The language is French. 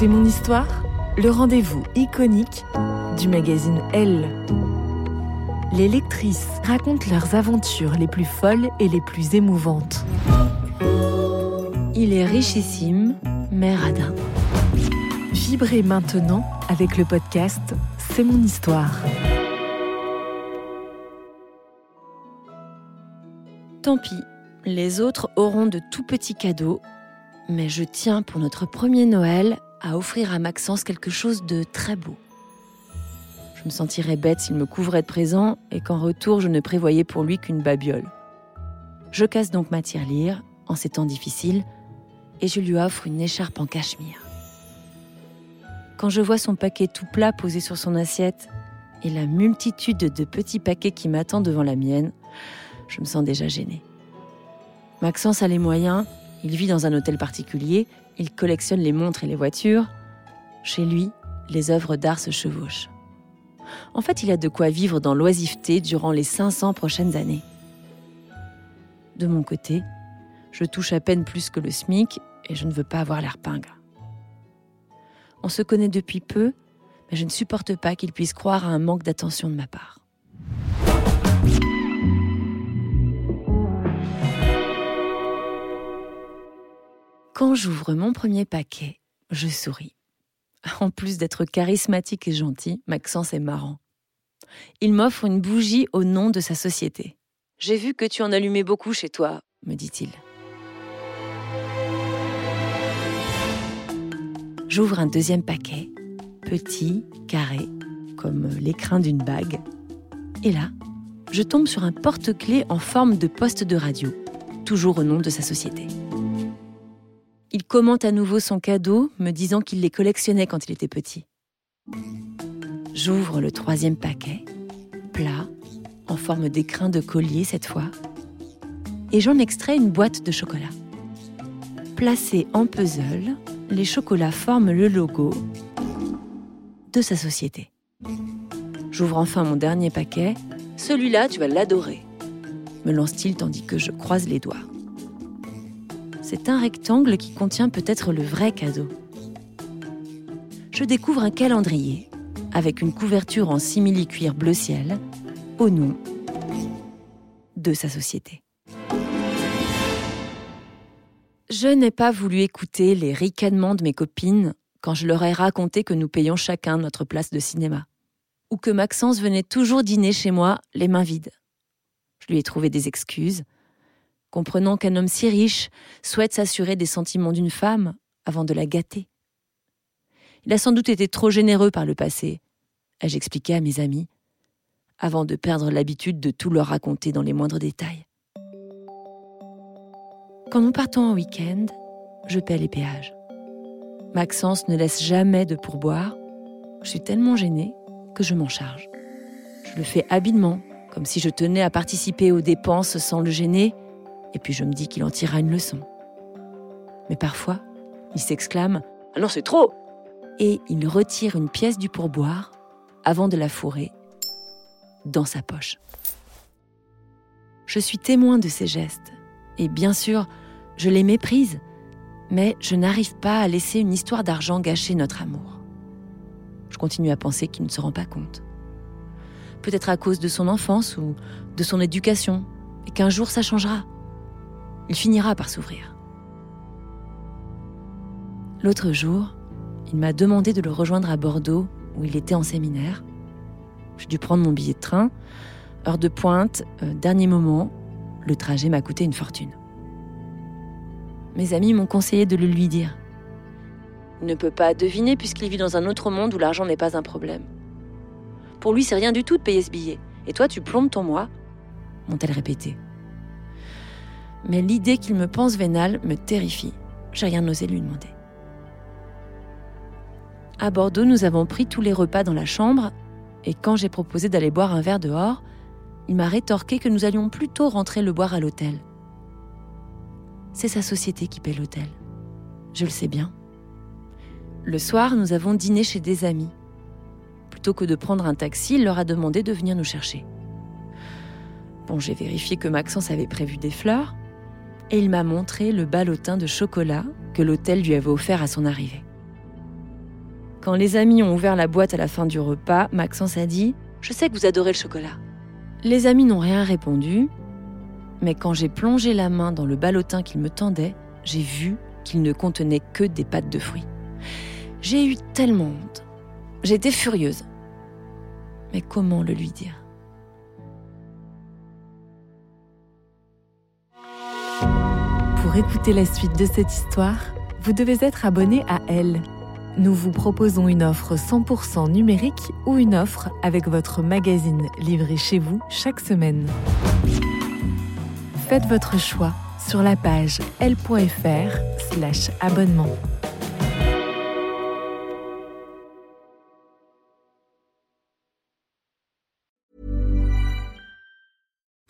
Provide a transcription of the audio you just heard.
C'est mon histoire, le rendez-vous iconique du magazine Elle. Les lectrices racontent leurs aventures les plus folles et les plus émouvantes. Il est richissime, mais radin. Vibrez maintenant avec le podcast C'est mon histoire. Tant pis, les autres auront de tout petits cadeaux, mais je tiens pour notre premier Noël à offrir à Maxence quelque chose de très beau. Je me sentirais bête s'il me couvrait de présents et qu'en retour je ne prévoyais pour lui qu'une babiole. Je casse donc ma tirelire en ces temps difficiles et je lui offre une écharpe en cachemire. Quand je vois son paquet tout plat posé sur son assiette et la multitude de petits paquets qui m'attendent devant la mienne, je me sens déjà gênée. Maxence a les moyens, il vit dans un hôtel particulier, il collectionne les montres et les voitures. Chez lui, les œuvres d'art se chevauchent. En fait, il a de quoi vivre dans l'oisiveté durant les 500 prochaines années. De mon côté, je touche à peine plus que le SMIC et je ne veux pas avoir l'air pingre. On se connaît depuis peu, mais je ne supporte pas qu'il puisse croire à un manque d'attention de ma part. Quand j'ouvre mon premier paquet, je souris. En plus d'être charismatique et gentil, Maxence est marrant. Il m'offre une bougie au nom de sa société. J'ai vu que tu en allumais beaucoup chez toi, me dit-il. J'ouvre un deuxième paquet, petit, carré, comme l'écrin d'une bague. Et là, je tombe sur un porte-clés en forme de poste de radio, toujours au nom de sa société. Il commente à nouveau son cadeau, me disant qu'il les collectionnait quand il était petit. J'ouvre le troisième paquet, plat, en forme d'écrin de collier cette fois, et j'en extrais une boîte de chocolat. Placés en puzzle, les chocolats forment le logo de sa société. J'ouvre enfin mon dernier paquet. Celui-là, tu vas l'adorer, me lance-t-il tandis que je croise les doigts. C'est un rectangle qui contient peut-être le vrai cadeau. Je découvre un calendrier avec une couverture en simili-cuir bleu ciel au nom de sa société. Je n'ai pas voulu écouter les ricanements de mes copines quand je leur ai raconté que nous payons chacun notre place de cinéma, ou que Maxence venait toujours dîner chez moi les mains vides. Je lui ai trouvé des excuses, comprenant qu'un homme si riche souhaite s'assurer des sentiments d'une femme avant de la gâter. Il a sans doute été trop généreux par le passé, ai-je expliqué à mes amis. avant de perdre l'habitude de tout leur raconter dans les moindres détails. Quand nous partons en week-end, je paie les péages. Maxence ne laisse jamais de pourboire. Je suis tellement gênée que je m'en charge. Je le fais habilement, comme si je tenais à participer aux dépenses sans le gêner, et puis je me dis qu'il en tirera une leçon. Mais parfois, il s'exclame Ah non, c'est trop Et il retire une pièce du pourboire avant de la fourrer dans sa poche. Je suis témoin de ces gestes, et bien sûr, je les méprise, mais je n'arrive pas à laisser une histoire d'argent gâcher notre amour. Je continue à penser qu'il ne se rend pas compte. Peut-être à cause de son enfance ou de son éducation, et qu'un jour ça changera. Il finira par s'ouvrir. L'autre jour, il m'a demandé de le rejoindre à Bordeaux, où il était en séminaire. J'ai dû prendre mon billet de train. Heure de pointe, euh, dernier moment, le trajet m'a coûté une fortune. Mes amis m'ont conseillé de le lui dire. Il ne peut pas deviner puisqu'il vit dans un autre monde où l'argent n'est pas un problème. Pour lui, c'est rien du tout de payer ce billet. Et toi, tu plombes ton mois m'ont-elles répété. Mais l'idée qu'il me pense vénal me terrifie. J'ai rien osé lui demander. À Bordeaux, nous avons pris tous les repas dans la chambre, et quand j'ai proposé d'aller boire un verre dehors, il m'a rétorqué que nous allions plutôt rentrer le boire à l'hôtel. C'est sa société qui paie l'hôtel. Je le sais bien. Le soir, nous avons dîné chez des amis. Plutôt que de prendre un taxi, il leur a demandé de venir nous chercher. Bon, j'ai vérifié que Maxence avait prévu des fleurs et il m'a montré le ballotin de chocolat que l'hôtel lui avait offert à son arrivée. Quand les amis ont ouvert la boîte à la fin du repas, Maxence a dit ⁇ Je sais que vous adorez le chocolat ⁇ Les amis n'ont rien répondu, mais quand j'ai plongé la main dans le ballotin qu'il me tendait, j'ai vu qu'il ne contenait que des pâtes de fruits. J'ai eu tellement honte. J'étais furieuse. Mais comment le lui dire? Pour écouter la suite de cette histoire, vous devez être abonné à Elle. Nous vous proposons une offre 100% numérique ou une offre avec votre magazine livré chez vous chaque semaine. Faites votre choix sur la page l.fr/slash